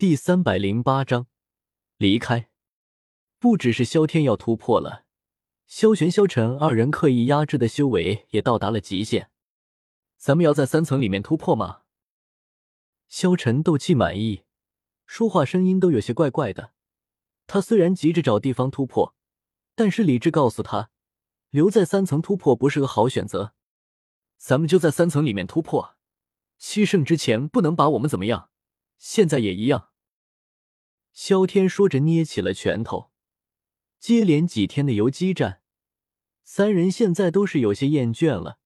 第三百零八章离开。不只是萧天要突破了，萧玄、萧晨二人刻意压制的修为也到达了极限。咱们要在三层里面突破吗？萧晨斗气满意，说话声音都有些怪怪的。他虽然急着找地方突破，但是理智告诉他，留在三层突破不是个好选择。咱们就在三层里面突破，七圣之前不能把我们怎么样，现在也一样。萧天说着，捏起了拳头。接连几天的游击战，三人现在都是有些厌倦了。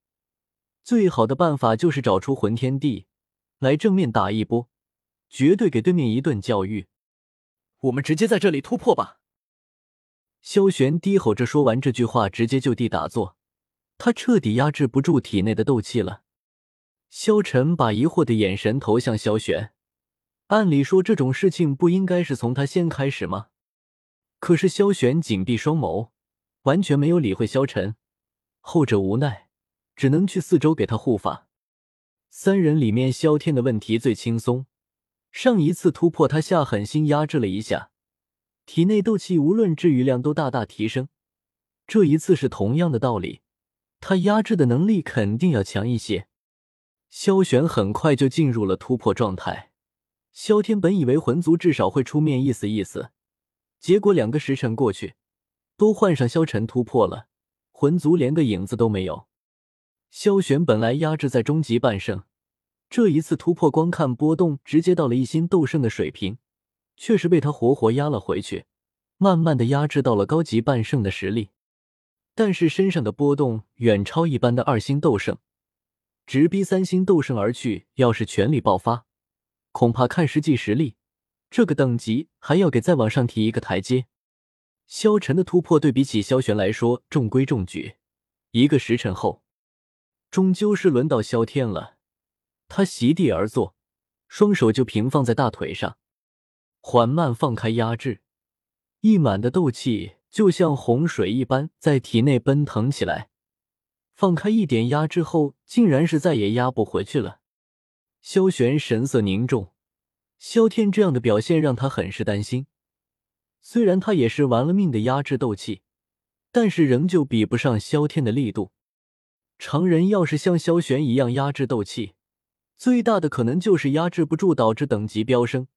最好的办法就是找出魂天地来正面打一波，绝对给对面一顿教育。我们直接在这里突破吧！萧玄低吼着说完这句话，直接就地打坐。他彻底压制不住体内的斗气了。萧晨把疑惑的眼神投向萧玄。按理说，这种事情不应该是从他先开始吗？可是萧玄紧闭双眸，完全没有理会萧晨。后者无奈，只能去四周给他护法。三人里面，萧天的问题最轻松。上一次突破，他下狠心压制了一下，体内斗气无论治愈量都大大提升。这一次是同样的道理，他压制的能力肯定要强一些。萧玄很快就进入了突破状态。萧天本以为魂族至少会出面意思意思，结果两个时辰过去，都换上萧晨突破了，魂族连个影子都没有。萧玄本来压制在终极半圣，这一次突破，光看波动直接到了一星斗圣的水平，却是被他活活压了回去，慢慢的压制到了高级半圣的实力。但是身上的波动远超一般的二星斗圣，直逼三星斗圣而去。要是全力爆发。恐怕看实际实力，这个等级还要给再往上提一个台阶。萧晨的突破对比起萧玄来说中规中矩。一个时辰后，终究是轮到萧天了。他席地而坐，双手就平放在大腿上，缓慢放开压制，溢满的斗气就像洪水一般在体内奔腾起来。放开一点压制后，竟然是再也压不回去了。萧玄神色凝重，萧天这样的表现让他很是担心。虽然他也是玩了命的压制斗气，但是仍旧比不上萧天的力度。常人要是像萧玄一样压制斗气，最大的可能就是压制不住，导致等级飙升。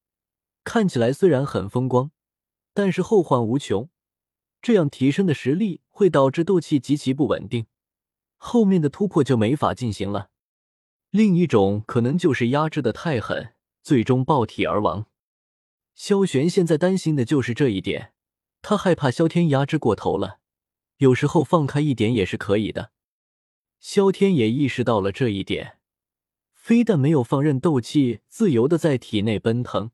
看起来虽然很风光，但是后患无穷。这样提升的实力会导致斗气极其不稳定，后面的突破就没法进行了。另一种可能就是压制的太狠，最终爆体而亡。萧玄现在担心的就是这一点，他害怕萧天压制过头了，有时候放开一点也是可以的。萧天也意识到了这一点，非但没有放任斗气自由的在体内奔腾，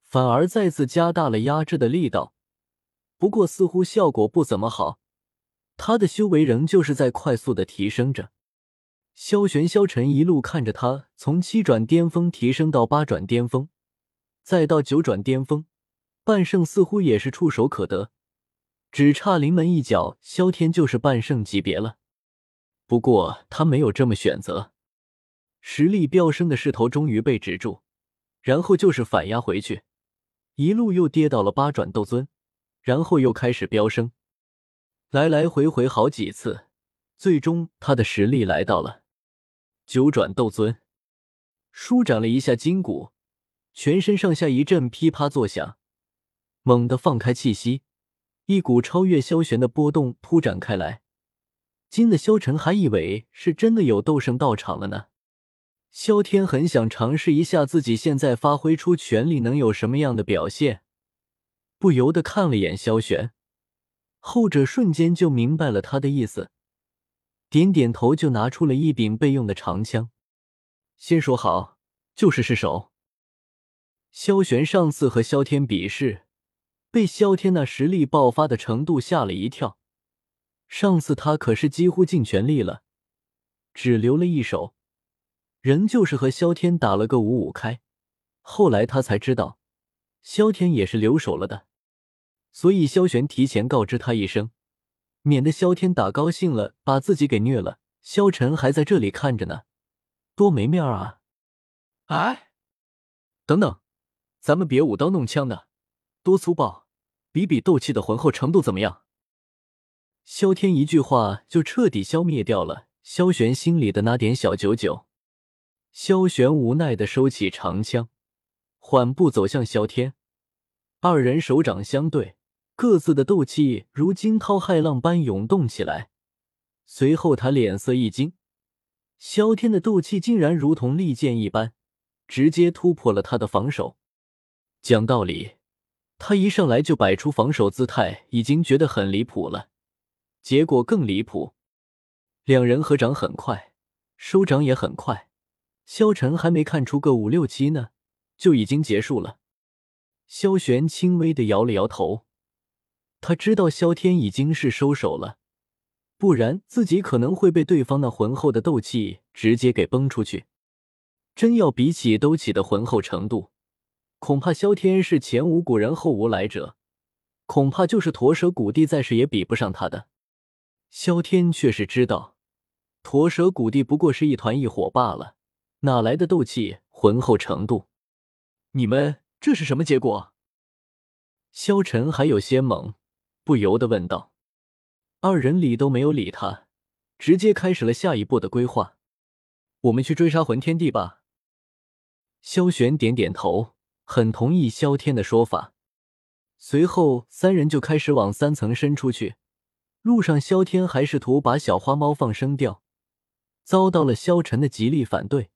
反而再次加大了压制的力道。不过似乎效果不怎么好，他的修为仍旧是在快速的提升着。萧玄、萧晨一路看着他从七转巅峰提升到八转巅峰，再到九转巅峰，半圣似乎也是触手可得，只差临门一脚，萧天就是半圣级别了。不过他没有这么选择，实力飙升的势头终于被止住，然后就是反压回去，一路又跌到了八转斗尊，然后又开始飙升，来来回回好几次，最终他的实力来到了。九转斗尊，舒展了一下筋骨，全身上下一阵噼啪作响，猛地放开气息，一股超越萧玄的波动铺展开来，惊得萧晨还以为是真的有斗圣到场了呢。萧天很想尝试一下自己现在发挥出全力能有什么样的表现，不由得看了眼萧玄，后者瞬间就明白了他的意思。点点头，就拿出了一柄备用的长枪。先说好，就是失手。萧玄上次和萧天比试，被萧天那实力爆发的程度吓了一跳。上次他可是几乎尽全力了，只留了一手，仍旧是和萧天打了个五五开。后来他才知道，萧天也是留手了的，所以萧玄提前告知他一声。免得萧天打高兴了，把自己给虐了。萧晨还在这里看着呢，多没面啊！哎，等等，咱们别舞刀弄枪的，多粗暴，比比斗气的浑厚程度怎么样？萧天一句话就彻底消灭掉了萧玄心里的那点小九九。萧玄无奈的收起长枪，缓步走向萧天，二人手掌相对，各自的斗气如惊涛骇浪般涌动起来。随后他脸色一惊，萧天的斗气竟然如同利剑一般，直接突破了他的防守。讲道理，他一上来就摆出防守姿态，已经觉得很离谱了。结果更离谱，两人合掌很快，收掌也很快。萧晨还没看出个五六七呢，就已经结束了。萧玄轻微的摇了摇头，他知道萧天已经是收手了，不然自己可能会被对方那浑厚的斗气直接给崩出去。真要比起斗气的浑厚程度，恐怕萧天是前无古人后无来者，恐怕就是驼蛇古帝在世也比不上他的。萧天却是知道，驼蛇谷地不过是一团异火罢了，哪来的斗气浑厚程度？你们这是什么结果？萧晨还有些懵，不由得问道。二人理都没有理他，直接开始了下一步的规划。我们去追杀魂天帝吧。萧玄点点头，很同意萧天的说法。随后，三人就开始往三层伸出去。路上，萧天还试图把小花猫放生掉，遭到了萧晨的极力反对，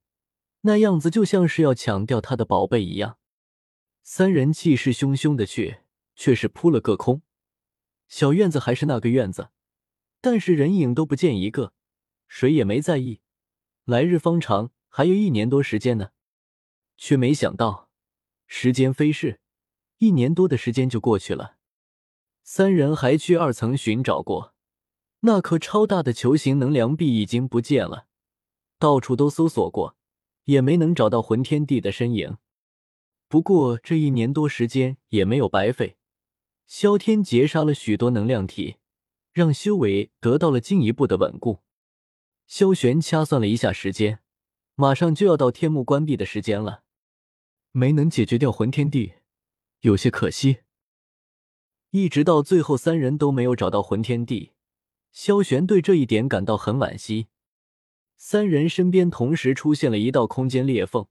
那样子就像是要抢掉他的宝贝一样。三人气势汹汹的去，却是扑了个空。小院子还是那个院子，但是人影都不见一个，谁也没在意。来日方长，还有一年多时间呢，却没想到时间飞逝，一年多的时间就过去了。三人还去二层寻找过，那颗超大的球形能量币已经不见了，到处都搜索过，也没能找到魂天帝的身影。不过这一年多时间也没有白费，萧天劫杀了许多能量体，让修为得到了进一步的稳固。萧玄掐算了一下时间，马上就要到天幕关闭的时间了，没能解决掉魂天帝，有些可惜。一直到最后，三人都没有找到魂天帝，萧玄对这一点感到很惋惜。三人身边同时出现了一道空间裂缝，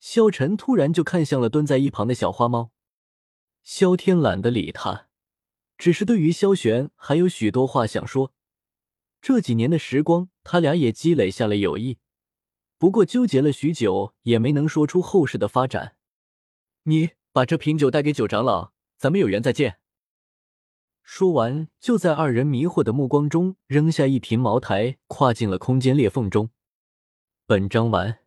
萧晨突然就看向了蹲在一旁的小花猫。萧天懒得理他，只是对于萧玄还有许多话想说。这几年的时光，他俩也积累下了友谊，不过纠结了许久，也没能说出后事的发展。你把这瓶酒带给九长老，咱们有缘再见。说完，就在二人迷惑的目光中扔下一瓶茅台，跨进了空间裂缝中。本章完。